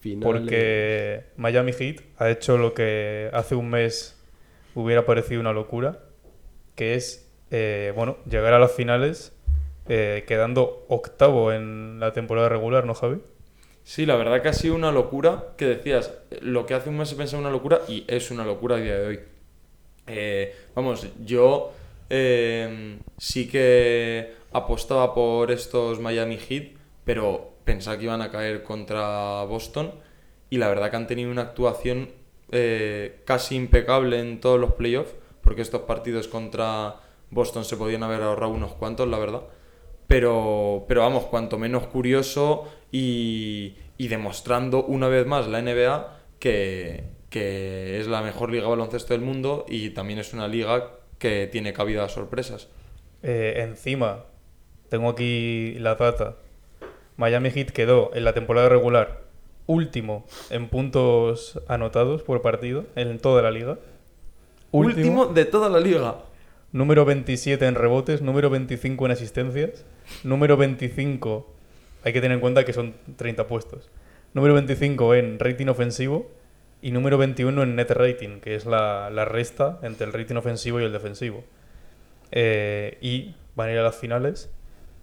Finales. porque Miami Heat ha hecho lo que hace un mes hubiera parecido una locura, que es, eh, bueno, llegar a las finales eh, quedando octavo en la temporada regular, ¿no, Javi? Sí, la verdad que ha sido una locura, que decías, lo que hace un mes se pensaba una locura y es una locura a día de hoy. Eh, vamos, yo eh, sí que apostaba por estos Miami Heat, pero pensaba que iban a caer contra Boston y la verdad que han tenido una actuación eh, casi impecable en todos los playoffs, porque estos partidos contra Boston se podían haber ahorrado unos cuantos, la verdad. Pero, pero vamos, cuanto menos curioso y, y demostrando una vez más la NBA que, que es la mejor liga baloncesto del mundo y también es una liga que tiene cabida a sorpresas. Eh, encima, tengo aquí la data. Miami Heat quedó en la temporada regular último en puntos anotados por partido en toda la liga. Último de toda la liga. Número 27 en rebotes, número 25 en asistencias, número 25, hay que tener en cuenta que son 30 puestos, número 25 en rating ofensivo y número 21 en net rating, que es la, la resta entre el rating ofensivo y el defensivo. Eh, y van a ir a las finales.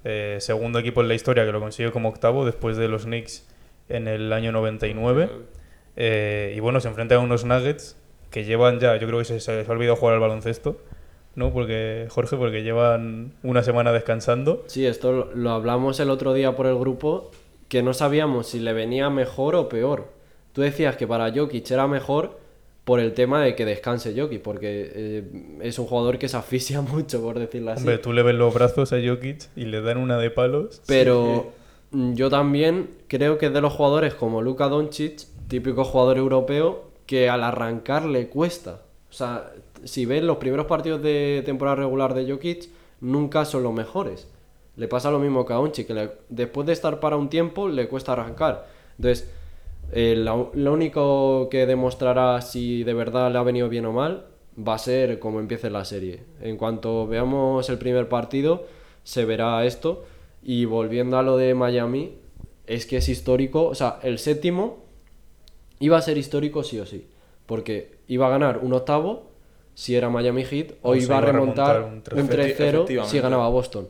Eh, segundo equipo en la historia que lo consigue como octavo después de los Knicks en el año 99. Eh, y bueno, se enfrentan a unos Nuggets que llevan ya, yo creo que se, se les ha olvidado jugar al baloncesto, ¿no? Porque, Jorge, porque llevan una semana descansando. Sí, esto lo, lo hablamos el otro día por el grupo, que no sabíamos si le venía mejor o peor. Tú decías que para Jokic era mejor por el tema de que descanse Jokic, porque eh, es un jugador que se asfixia mucho, por decirlo así. Hombre, tú le ves los brazos a Jokic y le dan una de palos. Pero mm, yo también creo que es de los jugadores como Luka Doncic, típico jugador europeo, que al arrancar le cuesta. O sea, si ves los primeros partidos de temporada regular de Jokic, nunca son los mejores. Le pasa lo mismo que a Doncic, que le- después de estar para un tiempo le cuesta arrancar. Entonces, eh, lo, lo único que demostrará si de verdad le ha venido bien o mal va a ser cómo empiece la serie. En cuanto veamos el primer partido, se verá esto. Y volviendo a lo de Miami, es que es histórico. O sea, el séptimo iba a ser histórico sí o sí. Porque iba a ganar un octavo si era Miami Heat, o, iba a iba a remontar, remontar un un 3-0 si ganaba Boston.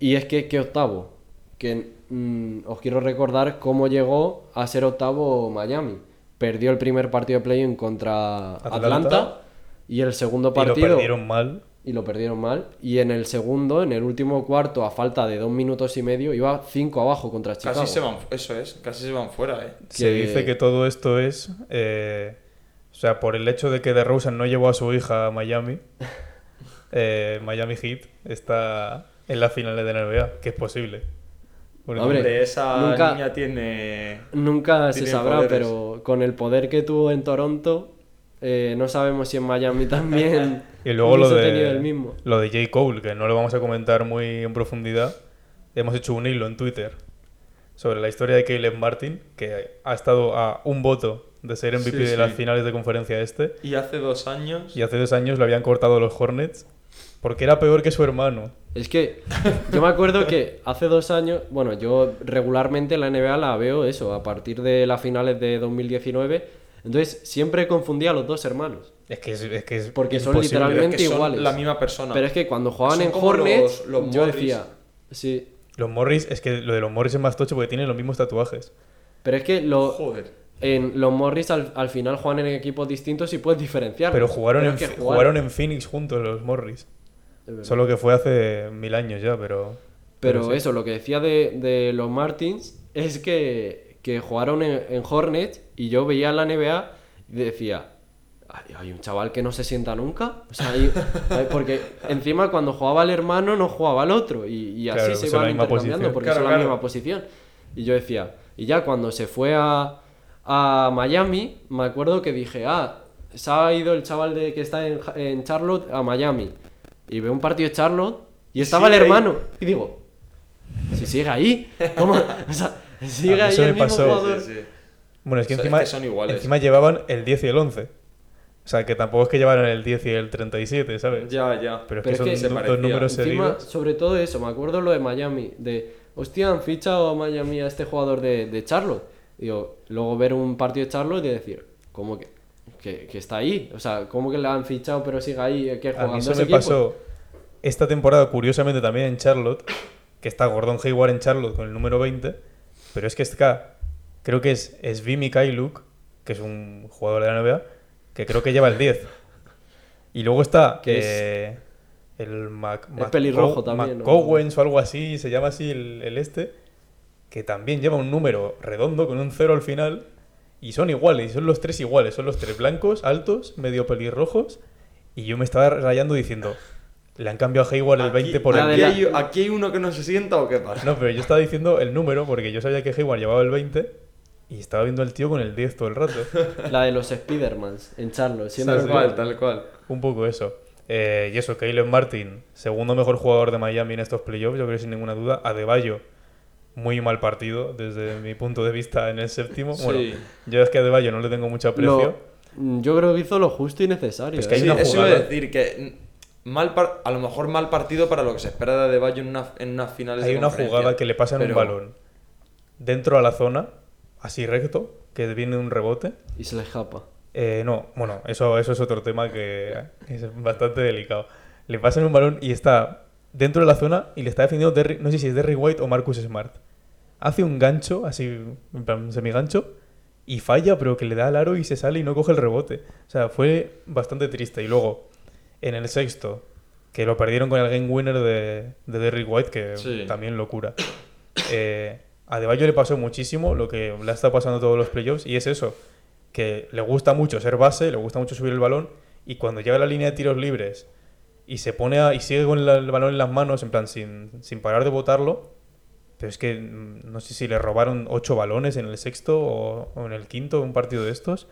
Y es que, ¿qué octavo? Que mm, os quiero recordar cómo llegó a ser octavo Miami. Perdió el primer partido de play-in contra Atlanta. Atlanta, y el segundo y lo partido perdieron mal. y lo perdieron mal. Y en el segundo, en el último cuarto, a falta de dos minutos y medio, iba 5 abajo contra Chicago. Casi se van, eso es, casi se van fuera, eh. Se dice que todo esto es. eh, o sea, por el hecho de que DeRozan no llevó a su hija a Miami, eh, Miami Heat está en las finales de la NBA, que es posible. Porque- Hombre, Hombre, esa nunca- niña tiene... Nunca se sabrá, poderes. pero con el poder que tuvo en Toronto, eh, no sabemos si en Miami también Y luego lo de, el mismo. lo de J. Cole, que no lo vamos a comentar muy en profundidad. Hemos hecho un hilo en Twitter sobre la historia de Caleb Martin, que ha estado a un voto de ser MVP Sí, de las finales de conferencia este. Y hace dos años... Y hace dos años le habían cortado los Hornets porque era peor que su hermano. Es que yo me acuerdo que hace dos años, bueno, yo regularmente la NBA la veo eso, a partir de las finales de 2019, entonces siempre confundía a los dos hermanos. Es que es, es que es Porque son imposible. Es literalmente que son iguales. la misma persona. Pero es que cuando jugaban Son en Hornets, los- los yo Morris. decía, sí, Los Morris, es que lo de los Morris es más tocho porque tienen los mismos tatuajes. pero es que lo, Joder. en los Morris al, al final juegan en equipos distintos y puedes diferenciar. Pero jugaron, en, es jugaron en Phoenix juntos los Morris. Solo que fue hace mil años ya, pero... Pero sí. eso, lo que decía de, de los Martins es que, que jugaron en, en Hornets y yo veía la NBA y decía, "Ay, hay un chaval que no se sienta nunca. O sea, hay- porque encima cuando jugaba el hermano no jugaba el otro y, y así Claro, se iban intercambiando porque Claro, son la misma posición. Y yo decía, y ya cuando se fue a, a Miami, me acuerdo que dije, ah, se ha ido el chaval de que está en, en Charlotte a Miami. Y veo un partido de Charlotte y estaba el ahí. hermano. Y digo, si sigue ahí, ¿cómo? O sea, sigue ahí eso el me mismo pasó. jugador. Sí, sí. Bueno, es que O sea, es encima, que son iguales. encima llevaban el 10 y el 11. O sea, que tampoco es que llevaran el 10 y el 37, ¿sabes? Ya, ya. Pero es Pero que es son que se parecía. dos números Encima, seguidos. sobre todo eso, me acuerdo lo de Miami, de, hostia, han fichado a Miami a este jugador de, de Charlotte. Digo, luego ver un partido de Charlotte y decir, ¿cómo que, que, que está ahí? O sea, ¿cómo que le han fichado pero sigue ahí? que A juegan mí eso me pasó esta temporada, curiosamente, también en Charlotte, que está Gordon Hayward en Charlotte con el número 20, pero es que está, creo que es Svi Mikhailuk, que es un jugador de la NBA, que creo que lleva el 10. Y luego está Que es- eh, el Mac, Es pelirrojo también, ¿no? McCowens o algo así, se llama así el, el este, que también lleva un número redondo con un cero al final. Y son iguales, son los tres iguales, son los tres blancos, altos, medio pelirrojos. Y yo me estaba rayando diciendo, le han cambiado a Hayward el 20 por el aquí, hay, aquí hay uno que no se sienta o qué pasa. No, pero yo estaba diciendo el número porque yo sabía que Hayward llevaba el 20 y estaba viendo al tío con el 10 todo el rato. La de los Spidermans en Charlotte. Siempre Tal cual, tal cual. Un poco eso. Eh, y eso, Caleb Martin, segundo mejor jugador de Miami en estos playoffs, yo creo sin ninguna duda. Adebayo, muy mal partido desde mi punto de vista en el séptimo. Sí. Bueno, yo es que a Adebayo no le tengo mucho aprecio. Lo- yo creo que hizo lo justo y necesario. Es que hay ¿eh? Sí, una eso iba a decir que mm, mal par- a lo mejor mal partido para lo que se espera de Adebayo en una, en unas finales Hay de una jugada que le pasan un Pero- balón dentro a la zona, así recto, que viene un rebote. Y se le escapa. Eh, no, bueno, eso, eso es otro tema que es bastante delicado. Le pasan un balón y está dentro de la zona y le está defendiendo, Derry- no sé si es Derry White o Marcus Smart. Hace un gancho, así, en plan semigancho, y falla, pero que le da al aro y se sale y no coge el rebote. O sea, fue bastante triste. Y luego, en el sexto, que lo perdieron con el game winner de, de Derrick White, que Sí. también locura. Eh, a Deballo le pasó muchísimo lo que le está pasando a todos los playoffs, y es eso, que le gusta mucho ser base, le gusta mucho subir el balón, y cuando llega a la línea de tiros libres y se pone a- y sigue con la- el balón en las manos, en plan, sin, sin parar de botarlo, pero es que mm, no sé si le robaron ocho balones en el sexto o, o en el quinto, un partido de estos.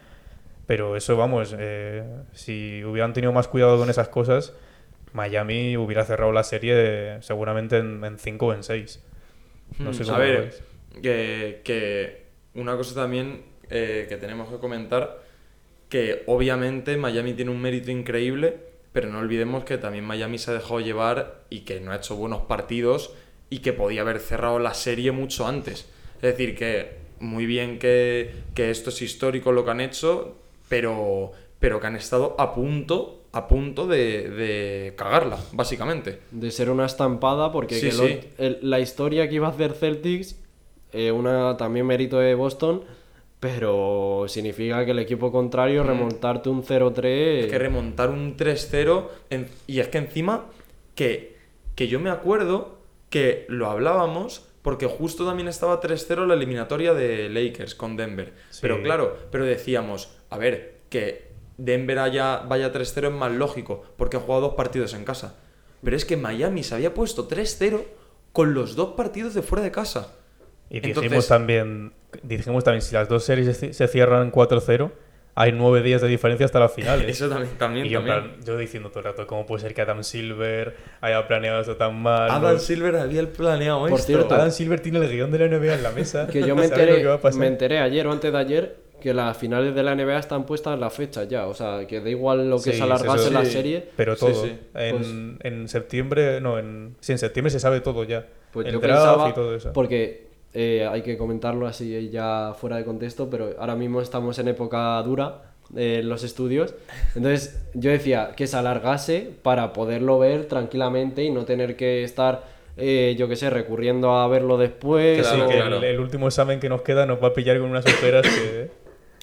Pero eso, vamos, eh, si hubieran tenido más cuidado con esas cosas, Miami hubiera cerrado la serie seguramente en, en cinco o en seis. No sé Mm, cómo a ver, que, que una cosa también eh, que tenemos que comentar, que obviamente Miami tiene un mérito increíble, pero no olvidemos que también Miami se ha dejado llevar y que no ha hecho buenos partidos y que podía haber cerrado la serie mucho antes. Es decir, que muy bien que, que esto es histórico lo que han hecho, pero, pero que han estado a punto, a punto de, de cagarla, básicamente. De ser una estampada, porque Sí, que lo- sí. el- la historia que iba a hacer Celtics, eh, una también mérito de Boston, pero significa que el equipo contrario remontarte un 0-3. Es que remontar un 3-0 en- y es que encima que, que yo me acuerdo que lo hablábamos porque justo también estaba 3-0 la eliminatoria de Lakers con Denver. Sí. Pero claro, pero decíamos, a ver, que Denver haya, vaya 3-0 es más lógico porque ha jugado dos partidos en casa. Pero es que Miami se había puesto 3-0 con los dos partidos de fuera de casa. Y dijimos Entonces- también, dijimos también, si las dos series se cierran 4-0, hay nueve días de diferencia hasta las finales. Eso también, también, y yo, también. plan, yo diciendo todo el rato, ¿cómo puede ser que Adam Silver haya planeado esto tan mal? Adam No- Silver había planeado Por esto. cierto, Adam Silver tiene el guion de la NBA en la mesa. Que yo me Sabe lo que va a enteré, pasar. me enteré ayer o antes de ayer que las finales de la NBA están puestas en la fecha ya. O sea, que da igual lo que Sí, se alargase la sí. serie. Pero Sí, todo. sí. En, Pues- en septiembre, no, en, sí, en septiembre se sabe todo ya. Pues el yo draft pensaba, y todo eso. porque eh, hay que comentarlo así ya fuera de contexto, pero ahora mismo estamos en época dura eh, en los estudios. Entonces yo decía que se alargase para poderlo ver tranquilamente y no tener que estar, eh, yo qué sé, recurriendo a verlo después. Que sí, Claro, que claro. el, el último examen que nos queda nos va a pillar con unas ojeras que,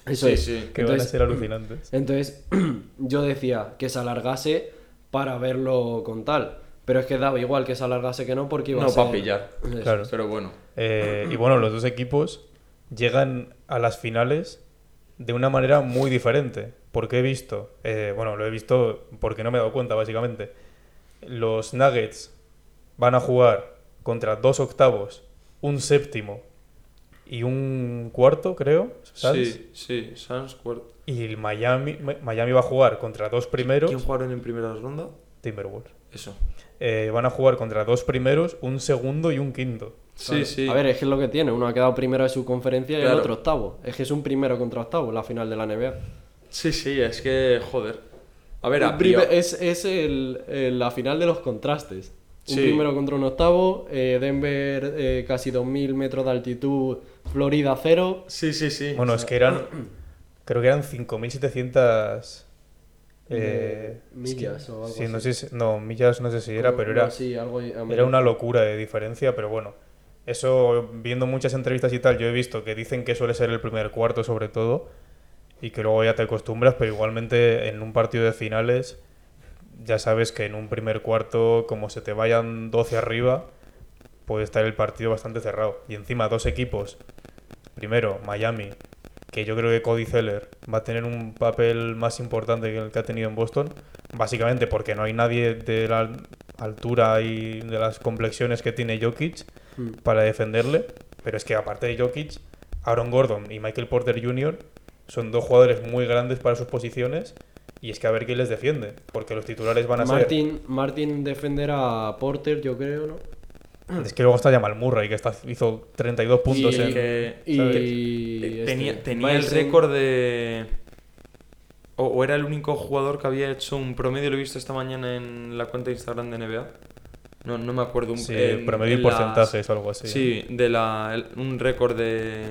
Eso Sí, es. sí. que van a ser alucinantes. Entonces yo decía que se alargase para verlo con tal. Pero es que daba igual que se alargase que no porque iba a No, ser... para pillar. Claro. Pero bueno. Eh, y bueno, los dos equipos llegan a las finales de una manera muy diferente. Porque he visto, eh, bueno, lo he visto porque no me he dado cuenta, básicamente. Los Nuggets van a jugar contra dos octavos, un séptimo y un cuarto, creo. Suns. Sí, sí, Suns cuarto. Y el Miami, Miami va a jugar contra dos primeros. ¿Quién jugaron en primera ronda? Timberwolves. Eso. Eh, van a jugar contra dos primeros, un segundo y un quinto. Sí, sí. A ver, es que es lo que tiene. Uno ha quedado primero de su conferencia y el otro octavo. Es que es un primero contra octavo la final de la NBA. Sí, sí, es que, joder. A ver, a es es el- el- la final de los contrastes. Un Sí. primero contra un octavo, eh, Denver eh, casi 2.000 metros de altitud, Florida cero. Sí, sí, sí. Bueno, es que eran. Creo que eran 5.700. Eh, millas o algo sí, no, así. sé si- no, millas no sé si era, pero era, No, sí, algo era una locura de diferencia. Pero bueno, eso viendo muchas entrevistas y tal, yo he visto que dicen que suele ser el primer cuarto, sobre todo, y que luego ya te acostumbras, pero igualmente en un partido de finales, ya sabes que en un primer cuarto, como se te vayan 12 arriba, puede estar el partido bastante cerrado. Y encima, dos equipos. Primero, Miami, que yo creo que Cody Zeller va a tener un papel más importante que el que ha tenido en Boston, básicamente porque no hay nadie de la altura y de las complexiones que tiene Jokic Mm. para defenderle. Pero es que aparte de Jokic, Aaron Gordon y Michael Porter Jr. son dos jugadores muy grandes para sus posiciones. Y es que a ver quién les defiende, porque los titulares van a ser... Martin, Martin defenderá a Porter, yo creo, ¿no? Es que luego está Jamal Murray, que está, hizo 32 puntos Y- en... que- Y. Eh, este, tenía tenía el récord de. O, o era el único jugador que había hecho un promedio, lo he visto esta mañana en la cuenta de Instagram de NBA. No, no me acuerdo. Un, Sí, en- promedio y en porcentajes o algo así. Sí, de la, el- un récord de,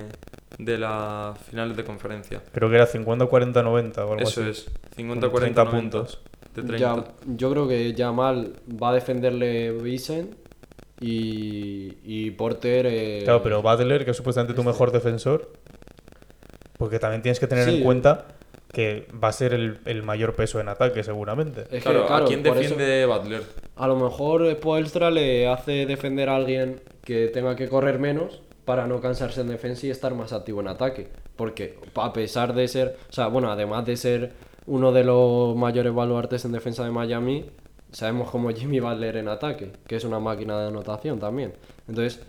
de la finales de conferencia. Creo que era 50, 40, 90 o algo Eso así. es, 50, Con 40, 30 90, puntos. De 30. Ya- yo creo que Jamal va a defenderle Vicent y, y Porter. eh, Claro, pero Butler, que es supuestamente tu mejor defensor, porque también tienes que tener Sí. en cuenta que va a ser el, el mayor peso en ataque, seguramente. es que, claro, claro, ¿a quién por eso- defiende Butler? a lo mejor Spoelstra le hace defender a alguien que tenga que correr menos para no cansarse en defensa y estar más activo en ataque. Porque a pesar de ser, o sea, bueno, además de ser uno de los mayores baluartes en defensa de Miami, sabemos como Jimmy Butler en ataque, que es una máquina de anotación también. Entonces,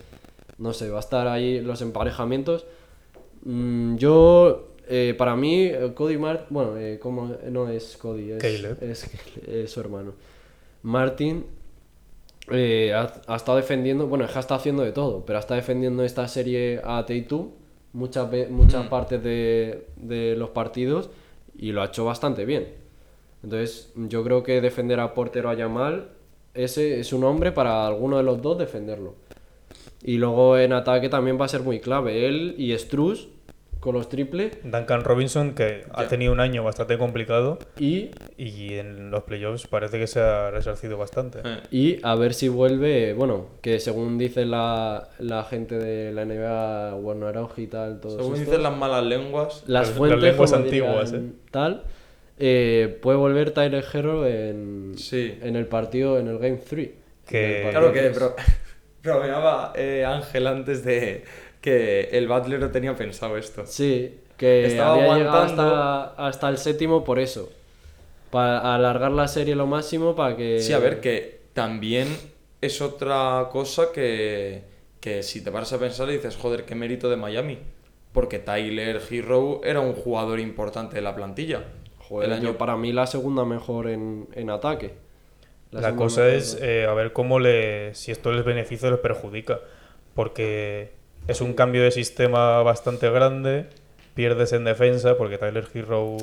no sé, va a estar ahí los emparejamientos. Mm, yo, eh, para mí, eh, Cody Martin, bueno, eh, como no es Cody, es, Caleb. es, es su hermano. Martin eh, ha, ha estado defendiendo, bueno, es que ha estado haciendo de todo, pero ha estado defendiendo esta serie a Tatum muchas, muchas Mm. partes de, de los partidos y lo ha hecho bastante bien. Entonces, yo creo que defender a Porter o a Yamal, ese es un hombre para alguno de los dos defenderlo. Y luego en ataque también va a ser muy clave. Él y Struz con los triples Duncan Robinson, que ha tenido un año bastante complicado y, y en los playoffs parece que se ha resarcido bastante. Eh, y a ver si vuelve, bueno, que según dice la, la gente de la NBA, Warner y tal, todos Según dicen las malas lenguas, las Las- las fuentes lenguas como antiguas, dirían, tal, eh, puede volver Tyler Hero en, Sí. en el partido, en el Game 3. Que- Claro que bro- bromeaba eh, Ángel antes de que el Butler no tenía pensado esto. Sí, que Estaba había llegado aguantando. hasta, hasta el séptimo por eso. Para alargar la serie lo máximo para que... Sí, a ver, que también es otra cosa que, que si te paras a pensar y dices, joder, qué mérito de Miami. Porque Tyler Hero era un jugador importante de la plantilla. Joder, el año yo para mí la segunda mejor en, en ataque. La, cosa mejor es eh, a ver cómo le, si esto les beneficia o les perjudica. Porque es un cambio de sistema bastante grande, pierdes en defensa, porque Tyler Hero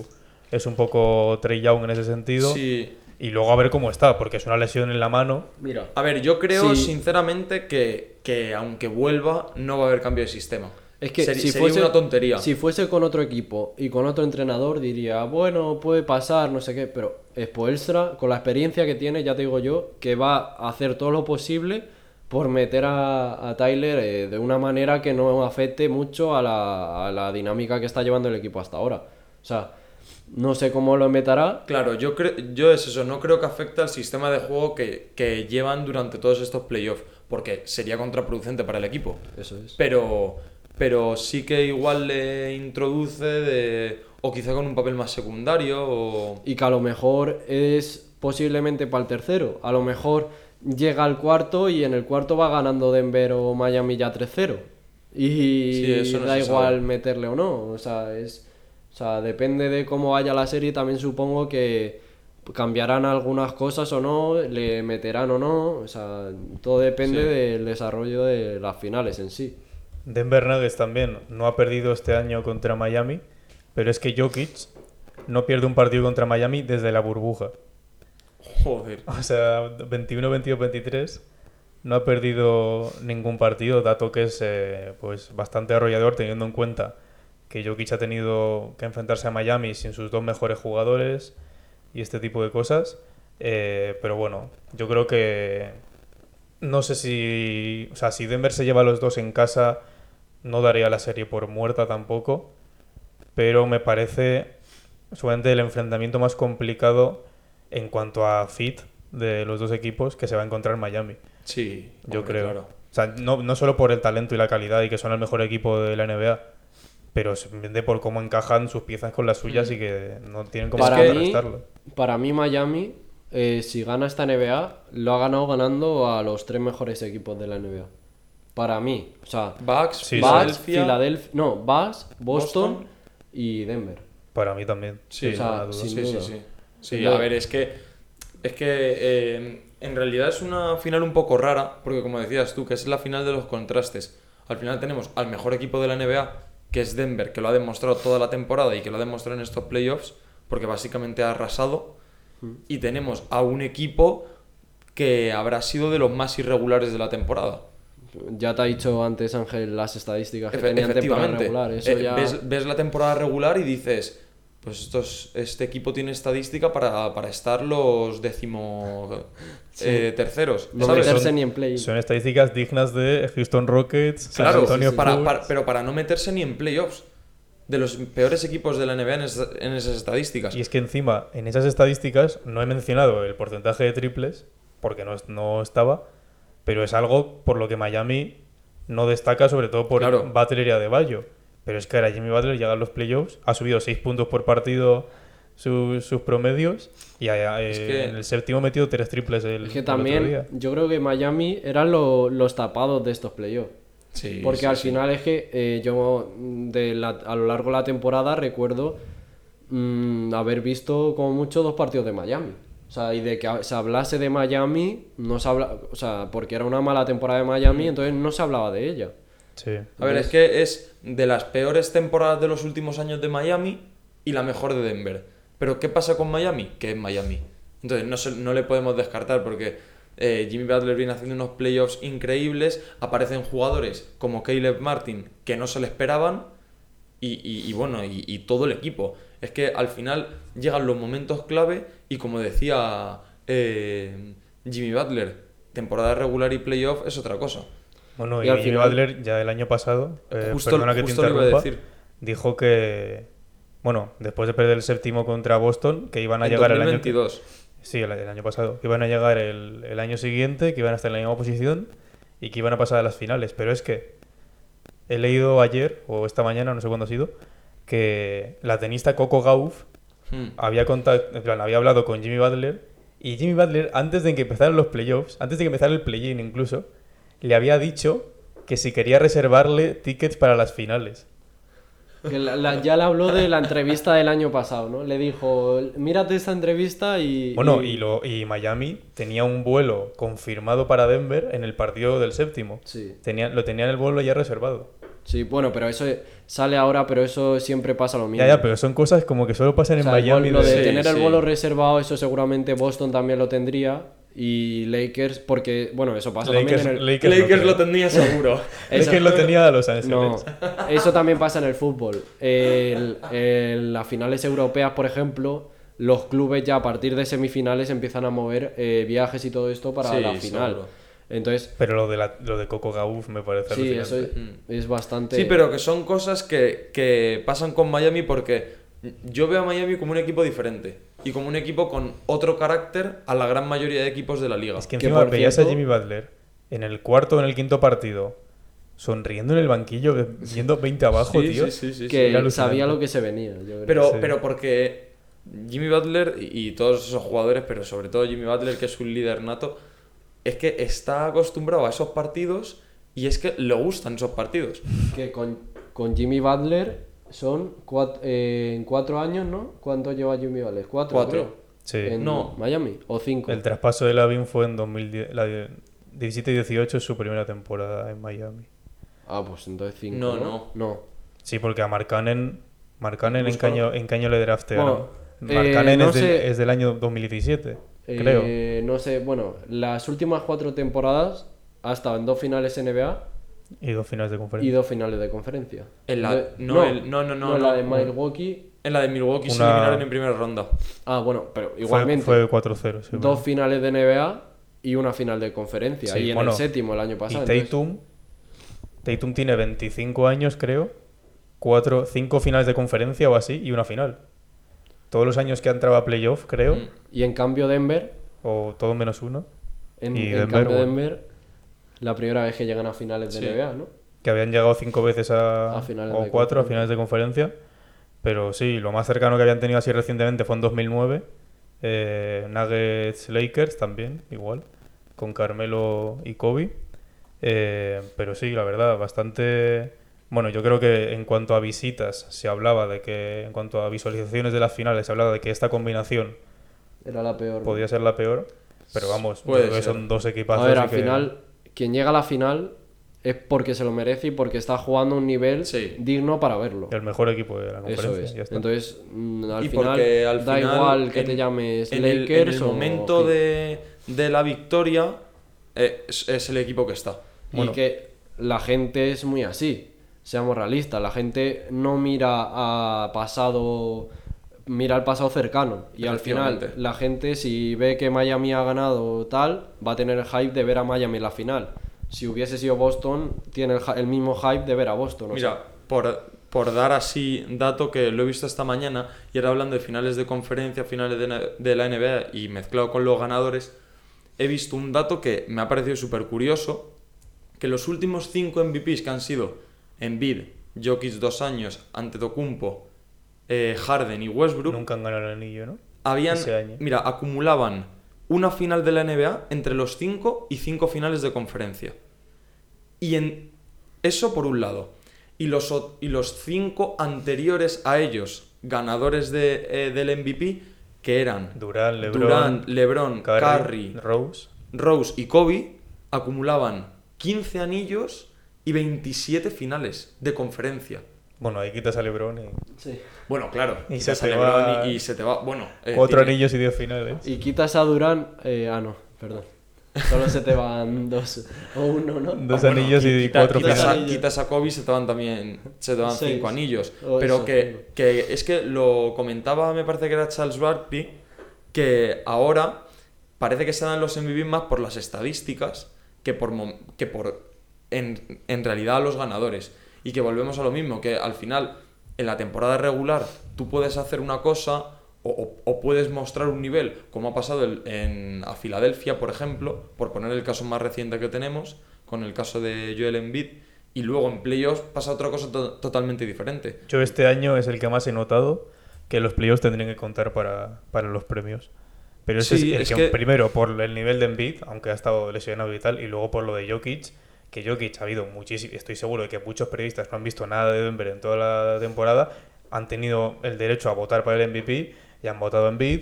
es un poco Trey Young en ese sentido. Sí. Y luego a ver cómo está, porque es una lesión en la mano. Mira, A ver, yo creo Sí. sinceramente que, que aunque vuelva, no va a haber cambio de sistema. Es que Seri- si sería fuese, una tontería. si fuese con otro equipo y con otro entrenador diría, bueno, puede pasar, no sé qué, pero Spoelstra, con la experiencia que tiene, ya te digo yo, que va a hacer todo lo posible por meter a, a Tyler eh, de una manera que no afecte mucho a la, a la dinámica que está llevando el equipo hasta ahora. O sea, no sé cómo lo meterá, Claro, yo, creo yo es eso, no creo que afecte al sistema de juego que, que llevan durante todos estos playoffs, porque sería contraproducente para el equipo. Eso es. Pero, pero sí que igual le introduce de, o quizá con un papel más secundario, o... Y que a lo mejor es posiblemente para el tercero. A lo mejor llega al cuarto y en el cuarto va ganando Denver o Miami ya 3-0. y Sí, eso no da igual sabe. meterle o no. O sea, es, o sea, depende de cómo vaya la serie, también supongo que cambiarán algunas cosas o no, le meterán o no. O sea, todo depende Sí. del desarrollo de las finales en sí. Denver Nuggets también no ha perdido este año contra Miami, pero es que Jokic no pierde un partido contra Miami desde la burbuja. Joder. O sea, 21, 22, 23 no ha perdido ningún partido, dato que es eh, pues bastante arrollador teniendo en cuenta que Jokic ha tenido que enfrentarse a Miami sin sus dos mejores jugadores y este tipo de cosas. Eh, pero bueno, yo creo que no sé si, o sea, si Denver se lleva a los dos en casa, no daría la serie por muerta tampoco, pero me parece seguramente el enfrentamiento más complicado en cuanto a fit de los dos equipos que se va a encontrar Miami, Sí, yo hombre, creo. claro. O sea, no, no solo por el talento y la calidad y que son el mejor equipo de la NBA, pero simplemente por cómo encajan sus piezas con las suyas y que no tienen cómo Para mí, contrarrestarlo. para mí Miami, eh, si gana esta NBA, lo ha ganado ganando a los tres mejores equipos de la NBA. Para mí, o sea, Bucks, Sí, Bucks, Philadelphia. Filadelfia, no, Bucks, Boston, Boston. y Denver. Para mí también. Sí, O sea, ninguna duda. sin Sí, sí, duda. sí. Sí, Sin a ver, es que. Es que eh, en realidad es una final un poco rara, porque como decías tú, que es la final de los contrastes. Al final tenemos al mejor equipo de la NBA, que es Denver, que lo ha demostrado toda la temporada y que lo ha demostrado en estos playoffs, porque básicamente ha arrasado. Y tenemos a un equipo que habrá sido de los más irregulares de la temporada. Ya te ha dicho antes Ángel las estadísticas que Efe- tenían temporada regular. Eso Eh, ya... ves, ves la temporada regular y dices, pues estos, este equipo tiene estadística para, para estar los décimo eh, terceros. No ¿sabes? meterse Son- ni en play. Son estadísticas dignas de Houston Rockets, San Claro, Antonio para- pero para no meterse ni en playoffs. De los peores equipos de la NBA en, es- en esas estadísticas. Y es que encima, en esas estadísticas, no he mencionado el porcentaje de triples, porque no, no estaba, pero es algo por lo que Miami no destaca, sobre todo por Claro. Butler y Adebayo. Pero es que ahora Jimmy Butler llega a los playoffs, ha subido 6 puntos por partido su- sus promedios, y eh, Es que- en el séptimo ha metido 3 triples el, Es que el otro también día. yo creo que Miami eran lo- los tapados de estos playoffs. Sí, Porque sí, al sí. final es que eh, yo mm, de la- a lo largo de la temporada recuerdo mm, haber visto como mucho dos partidos de Miami. O sea, y de que se hablase de Miami, no se habla, o sea, porque era una mala temporada de Miami, entonces no se hablaba de ella. Sí. A ver, es que es de las peores temporadas de los últimos años de Miami y la mejor de Denver. Pero ¿qué pasa con Miami? Que es Miami. Entonces no, se- no le podemos descartar porque eh, Jimmy Butler viene haciendo unos playoffs increíbles, aparecen jugadores como Caleb Martin que no se le esperaban y, y- y bueno, y, y todo el equipo. Es que al final llegan los momentos clave y como decía eh, Jimmy Butler, temporada regular y playoff es otra cosa. Bueno, Y y, al Jimmy final- Butler ya el año pasado, eh, Justo- perdona que justo te interrumpa, decir. dijo que, bueno, después de perder el séptimo contra Boston, que iban a En llegar el año que- 2022. Sí, el, el año pasado. Que iban a llegar el, el año siguiente, que iban a estar en la misma posición y que iban a pasar a las finales. Pero es que he leído ayer, o esta mañana, no sé cuándo ha sido, que la tenista Coco Gauff Hmm. había, contact- en plan, había hablado con Jimmy Butler y Jimmy Butler, antes de que empezaran los playoffs, antes de que empezara el play-in incluso, le había dicho que si quería reservarle tickets para las finales. Que la- la- ya le habló de la entrevista del año pasado, ¿no? Le dijo, mírate esta entrevista y... Bueno, y, lo, y Miami tenía un vuelo confirmado para Denver en el partido del séptimo. Sí. Tenía, lo tenían el vuelo ya reservado. Sí, bueno, pero eso sale ahora, pero eso siempre pasa lo mismo. Ya, ya, pero son cosas como que solo pasan O en sea, Miami. lo de Sí, tener el vuelo reservado, eso seguramente Boston también lo tendría. Y Lakers, porque, bueno, eso pasa Lakers, también en el... Lakers Lakers creo. lo tendría seguro. Eso- Lakers lo tenía a Los Ángeles. No, eso también pasa en el fútbol. El- en las finales europeas, por ejemplo, los clubes ya a partir de semifinales empiezan a mover eh, viajes y todo esto para Sí, la final. seguro. Entonces, Pero lo de, la- lo de Coco Gauff me parece sí, eso alucinante. es, es bastante... Sí, pero que son cosas que, que pasan con Miami porque yo veo a Miami como un equipo diferente y como un equipo con otro carácter a la gran mayoría de equipos de la liga. Es que Que encima por veías cierto- a Jimmy Butler en el cuarto o en el quinto partido, sonriendo en el banquillo, yendo 20 abajo, Sí, tío. sí, sí, sí, sí. que sabía lo que se venía. yo creo. Pero, Sí. pero porque Jimmy Butler y, y todos esos jugadores, pero sobre todo Jimmy Butler, que es un líder nato, es que está acostumbrado a esos partidos Y es que le gustan esos partidos. Que con, con Jimmy Butler son cuat- eh, en cuatro años, ¿no? ¿Cuánto lleva Jimmy Butler? Cuatro. Cuatro. creo. Sí. En No. Miami. O cinco. El traspaso de Lavin fue en 2010, la de 17-18 es su primera temporada en Miami. Ah, pues entonces cinco. No, No, no. no. Sí, porque a Markkanen, Markkanen en, caño, en qué año le draftearon. Bueno, Markkanen eh, no es, del, es del año 2017, Eh, creo. No sé, bueno, las últimas cuatro temporadas ha estado en dos finales NBA Y dos finales de y conferencia. dos finales de conferencia. En la- De- no, el- no, no, no, en la de Milwaukee. En la de Milwaukee se eliminaron en primera ronda. Ah, bueno, pero Fue, igualmente. fue 4-0. sí, dos bueno. finales de NBA y una final de conferencia. Sí, y en el séptimo el año Y pasado. entonces- Tatum, Tatum tiene 25 años, creo. Cuatro, cinco finales de conferencia o así y una final. Todos los años que ha entrado a playoff, creo. Mm. Y en cambio Denver, O todo menos uno. en, Y en Denver, cambio bueno. Denver, la primera vez que llegan a finales de Sí. NBA, ¿no? Que habían llegado cinco veces a, A finales o de cuatro a finales de conferencia. Pero sí, lo más cercano que habían tenido así recientemente fue en 2009. Eh, Nuggets Lakers también, igual. Con Carmelo y Kobe. Eh, pero sí, la verdad, bastante... Bueno, yo creo que en cuanto a visitas se hablaba de que, en cuanto a visualizaciones de las finales, se hablaba de que esta combinación Era la peor. podía ser la peor. Pero vamos, yo Puede creo que son dos equipazos. A ver, al que- final, quien llega a la final es porque se lo merece y porque está jugando a un nivel Sí. digno para verlo. El mejor equipo de la Eso conferencia. es. ya está. Entonces, mm, al y final, al da final, igual que en- te llames en el, Lakers en el o momento de, de la victoria eh, es, es el equipo que está. Bueno. Y que la gente es muy así. Seamos realistas. La gente no mira a pasado. Mira al pasado cercano. Y al final, la gente, si ve que Miami ha ganado tal, va a tener el hype de ver a Miami en la final. Si hubiese sido Boston, tiene el, mismo hype de ver a Boston. sea, Mira, por, por dar así dato que lo he visto esta mañana y ahora hablando de finales de conferencia, finales de, de la NBA y mezclado con los ganadores, he visto un dato que me ha parecido súper curioso, que los últimos cinco MVPs que han sido Embiid, Jokic dos años, Antetokounmpo, eh, Harden y Westbrook, Nunca han ganado el anillo, ¿no? habían, ese año. mira, acumulaban una final de la NBA entre los cinco y cinco finales de conferencia. Y en eso por un lado. Y los, y los cinco anteriores a ellos, ganadores de, eh, del MVP, que eran Durant, LeBron, Durant, LeBron, Curry, Curry, Rose. Rose y Kobe, acumulaban 15 anillos y 27 finales de conferencia. Bueno, ahí quitas a LeBron y sí. Bueno, claro. Y quitas se a te LeBron va- y, y se te va. Bueno, eh, cuatro tiene- anillos y diez finales. Y quitas a Durán. eh, ah, no, perdón. Solo se te van dos o uno, ¿no? Dos Bueno, anillos y quita- cuatro quitas finales. a, quitas a Kobe se te van también se te van Seis. cinco anillos. O Pero eso, que, que es que lo comentaba, me parece que era Charles Barkley, que ahora parece que se dan los MVP más por las estadísticas que por, que por en, en realidad a los ganadores. Y que volvemos a lo mismo, que al final, en la temporada regular, tú puedes hacer una cosa o, puedes mostrar un nivel, como ha pasado el- en, a Filadelfia, por ejemplo, por poner el caso más reciente que tenemos, con el caso de Joel Embiid, y luego en playoffs pasa otra cosa to- totalmente diferente. Yo este año es el que más he notado que los playoffs tendrían que contar para, para los premios. Pero ese Sí, es el es que, que- primero por el nivel de Embiid, aunque ha estado lesionado y tal, y luego por lo de Jokic, que Jokic ha habido muchísimo, estoy seguro de que muchos periodistas no han visto nada de Denver en toda la temporada, han tenido el derecho a votar para el MVP y han votado a Embiid,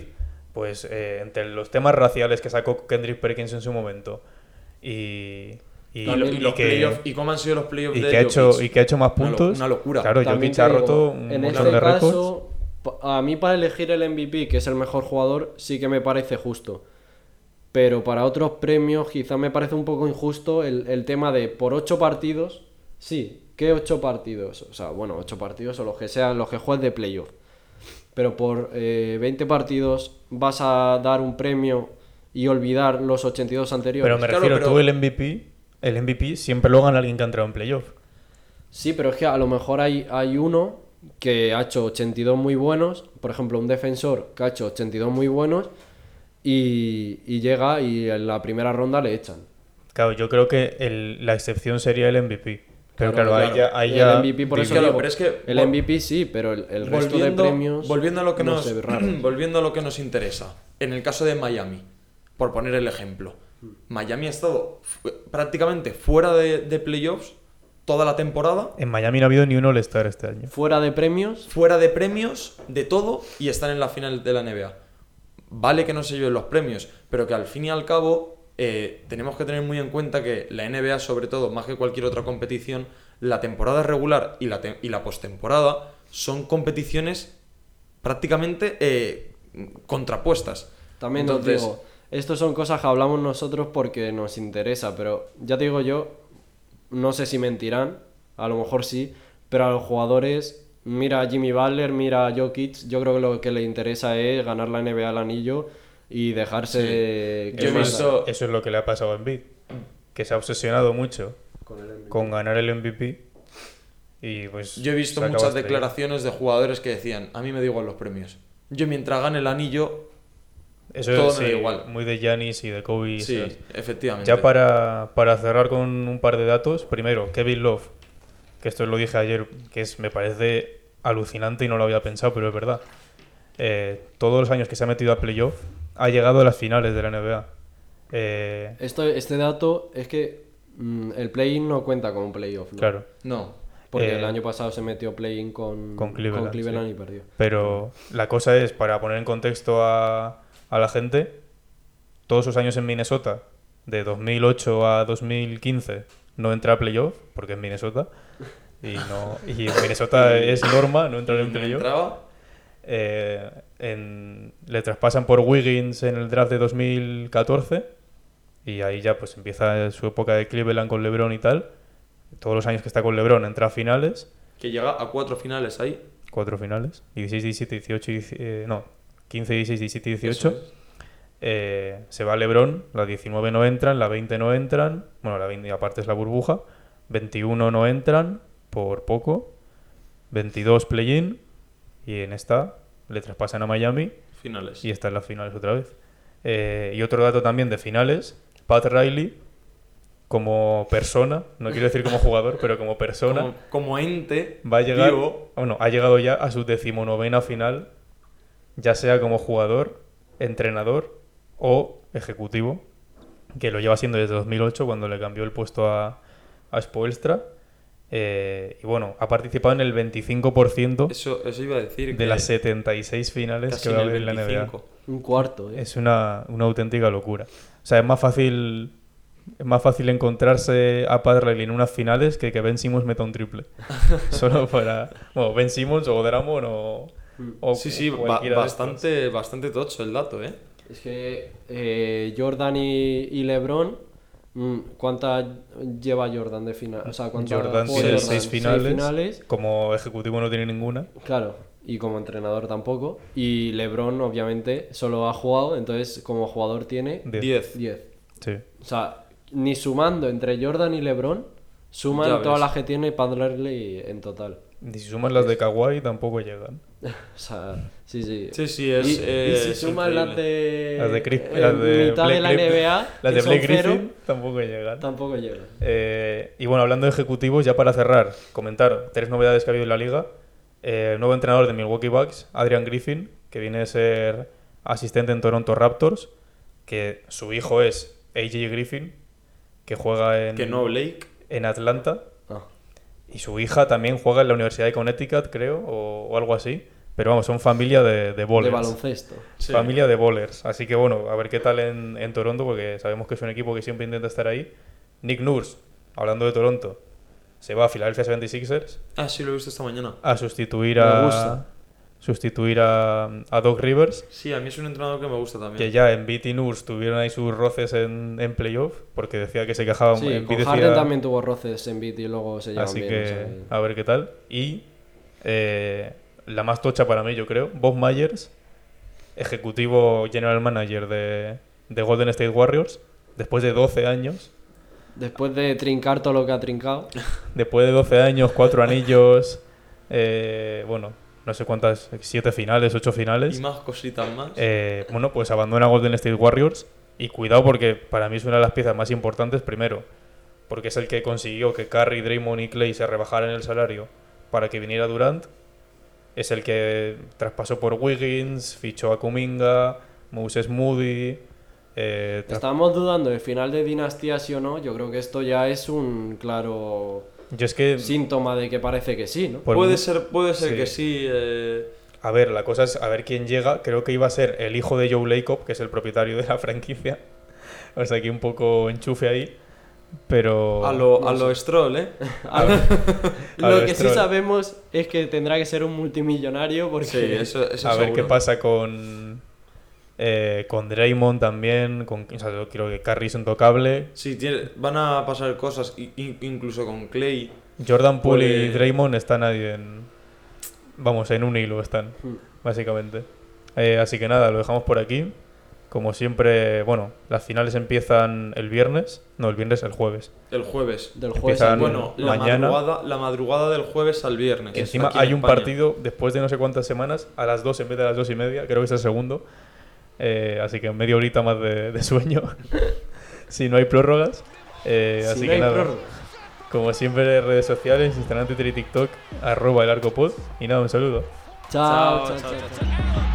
pues eh, entre los temas raciales que sacó Kendrick Perkins en su momento y, y, Y, lo- lo- y y los que, playoffs- y cómo han sido los playoffs y de que ha hecho y que ha hecho más puntos. una locura. Claro, También Jokic ha digo, roto un en montón este de récords. caso, a mí para elegir el MVP, que es el mejor jugador, sí que me parece justo. Pero para otros premios quizá me parece un poco injusto el, el tema de por ocho partidos, sí, ¿qué ocho partidos? O sea, bueno, ocho partidos o los que sean, los que juegues de playoff. Pero por eh, 20 partidos vas a dar un premio y olvidar los 82 anteriores. Pero me Claro, refiero, pero- tú el MVP, el MVP siempre lo gana alguien que ha entrado en playoff. Sí, pero es que a lo mejor hay, hay uno que ha hecho 82 muy buenos, por ejemplo, un defensor que ha hecho 82 muy buenos y, y llega y en la primera ronda le echan. Claro, yo creo que el- la excepción sería el MVP. Pero Claro, claro, ahí ya... ahí el MVP por eso Claro, digo, pero es que el MVP sí, pero el, el resto de premios volviendo a lo que no nos volviendo a lo que nos interesa en el caso de Miami por poner el ejemplo Miami ha estado prácticamente fuera de, de playoffs toda la temporada, En Miami no ha habido ni un All-Star este año. Fuera de premios, fuera de premios, de todo, y están en la final de la NBA. Vale que no se lleven los premios, pero que al fin y al cabo eh, tenemos que tener muy en cuenta que la NBA, sobre todo, más que cualquier otra competición, la temporada regular y la, te- y la postemporada son competiciones prácticamente eh, contrapuestas. también Entonces, digo, estos son cosas que hablamos nosotros porque nos interesa, pero ya te digo yo, no sé si mentirán, a lo mejor sí, pero a los jugadores, mira a Jimmy Butler, mira a Jokic, yo creo que lo que le interesa es ganar la NBA al anillo y dejarse... Yo he quemar visto- Eso es lo que le ha pasado a Embiid, que se ha obsesionado mucho con el MVP. con ganar el MVP y pues Yo he visto muchas declaraciones de jugadores que decían, a mí me da igual los premios. Yo mientras gane el anillo, Eso todo es me da sí, igual. muy de Giannis y de Kobe. y sí, efectivamente. Ya para, para cerrar con un par de datos, primero, Kevin Love, que esto lo dije ayer, que es me parece alucinante y no lo había pensado, pero es verdad. Eh, todos los años que se ha metido a playoff, ha llegado a las finales de la NBA. Eh, Esto, este dato es que mm, el play-in no cuenta como playoff, ¿no? claro, No. Porque Eh, el año pasado se metió play-in con, con Cleveland, sí. y perdió. pero la cosa es, para poner en contexto a, a la gente, todos esos años en Minnesota, de 2008 a 2015, no entra a playoff, porque es Minnesota. Y, no, y en Minnesota es norma no entrar en playoff. Eh, en- le traspasan por Wiggins en el draft de 2014 y ahí ya pues empieza su época de Cleveland con LeBron y tal. Todos los años que está con LeBron entra a finales, Que llega a cuatro finales ahí. cuatro finales, y 16, 17, 18, y dieci- eh, no, 15, 16, 17 y Eso 18. es. Eh, se va LeBron, la 19 no entran, la 20 no entran, bueno, la 20 aparte es la burbuja, 21 no entran por poco, 22 play-in y en esta le traspasan a Miami Finales. y está en las finales otra vez. Eh, y otro dato también de finales, Pat Riley como persona, no quiero decir como jugador, pero como persona, Como, como ente va a llegar, vivo, bueno, ha llegado ya a su decimonovena final, ya sea como jugador, entrenador o ejecutivo, que lo lleva siendo desde 2008 cuando le cambió el puesto a, a Spoelstra. Eh, y bueno, ha participado en el 25% eso, eso iba a decir. de las 76 finales que va a haber en la NBA. 25. Un cuarto, ¿eh? Es una, una auténtica locura. O sea, es más fácil es más fácil encontrarse a Pat Riley en unas finales que que Ben Simmons meta un triple. Solo para... Bueno, Ben Simmons o Dramon o... o Sí, sí, ba- bastante, bastante tocho el dato, ¿eh? Es que eh, Jordan y, y LeBron, mm, ¿cuántas lleva Jordan de final? O sea, ¿cuántas Jordan tiene Jordan? seis finales, finales, Como ejecutivo no tiene ninguna. Claro, y como entrenador tampoco. Y LeBron, obviamente, solo ha jugado, entonces como jugador tiene Diez. 10. 10. Sí. O sea, ni sumando entre Jordan y LeBron, suman todas las que tiene Pat Riley en total. Y si sumas las de Kawhi tampoco llegan. O sea, sí, sí. Sí, sí, es. y, y eh, si es sumas las de, Las de, Chris- eh, las de mitad de la NBA, Las de Blake cero, Griffin tampoco llegan. tampoco llega. Eh, y bueno, hablando de ejecutivos, ya para cerrar, comentar tres novedades que ha habido en la liga. Eh, nuevo entrenador de Milwaukee Bucks, Adrian Griffin, que viene a ser asistente en Toronto Raptors, que su hijo es AJ Griffin, que juega en, Que no Blake. en Atlanta. Y su hija también juega en la Universidad de Connecticut, creo, o, o algo así. Pero vamos, son familia de, de de bowlers. baloncesto. Sí. Familia de bowlers. Así que bueno, a ver qué tal en, en Toronto, porque sabemos que es un equipo que siempre intenta estar ahí. Nick Nurse, hablando de Toronto, se va a Philadelphia 76ers Ah, sí, lo he visto esta mañana. a sustituir Me a gusta. Sustituir a, a Doc Rivers, Sí, a mí es un entrenador que me gusta también. que ya en Beat y Nurse tuvieron ahí sus roces en, en playoff, porque decía que se quejaba Sí, con decía- Harden también tuvo roces en beat y luego se llevan Así bien. que o sea que- a ver qué tal. Y eh, la más tocha para mí, yo creo, Bob Myers, ejecutivo general manager de, de Golden State Warriors, después de 12 años. Después de trincar todo lo que ha trincado, Después de 12 años, cuatro anillos, eh, bueno, no sé cuántas, siete finales, ocho Y finales. más cositas más. Eh, bueno, pues abandona Golden State Warriors. Y cuidado porque para mí es una de las piezas más importantes, primero, porque es el que consiguió que Curry, Draymond y Clay se rebajaran el salario para que viniera Durant. Es el que traspasó por Wiggins, fichó a Kuminga, Moses Moody. Eh, Estábamos dudando del final de dinastía sí o no. Yo creo que esto ya es un claro yo es que, síntoma de que parece que sí, ¿no? por puede mu- ser, puede ser sí. que sí. eh, a ver, la cosa es a ver quién llega. Creo que iba a ser el hijo de Joe Lacob, que es el propietario de la franquicia. O sea, aquí un poco enchufe ahí. Pero. a lo, a lo Stroll, ¿eh? a- a Lo lo que sí Stroll. sabemos es que tendrá que ser un multimillonario porque Sí, eso, eso a ver qué seguro. pasa con. Eh, con Draymond también. Con, o sea, yo creo que Curry es intocable. Sí, tiene- van a pasar cosas, incluso con Clay. Jordan Poole y Draymond están ahí en. Vamos, en un hilo están, Hmm. básicamente. Eh, así que nada, lo dejamos por aquí. Como siempre, bueno, las finales empiezan el viernes. No, el viernes, el jueves. El jueves. del jueves Empiezan-. Bueno, la mañana. madrugada, la madrugada del jueves al viernes. Y encima en hay un España. partido después de no sé cuántas semanas, a las 2 en vez de a las 2 y media, creo que es el segundo. Eh, así que media horita más de, de sueño. si no hay prórrogas. Eh, Si así no que hay nada. prórroga. Como siempre, redes sociales, Instagram, Twitter y TikTok, arroba el arco pod. Y nada, un saludo. Chao, Chao, chao, chao, chao,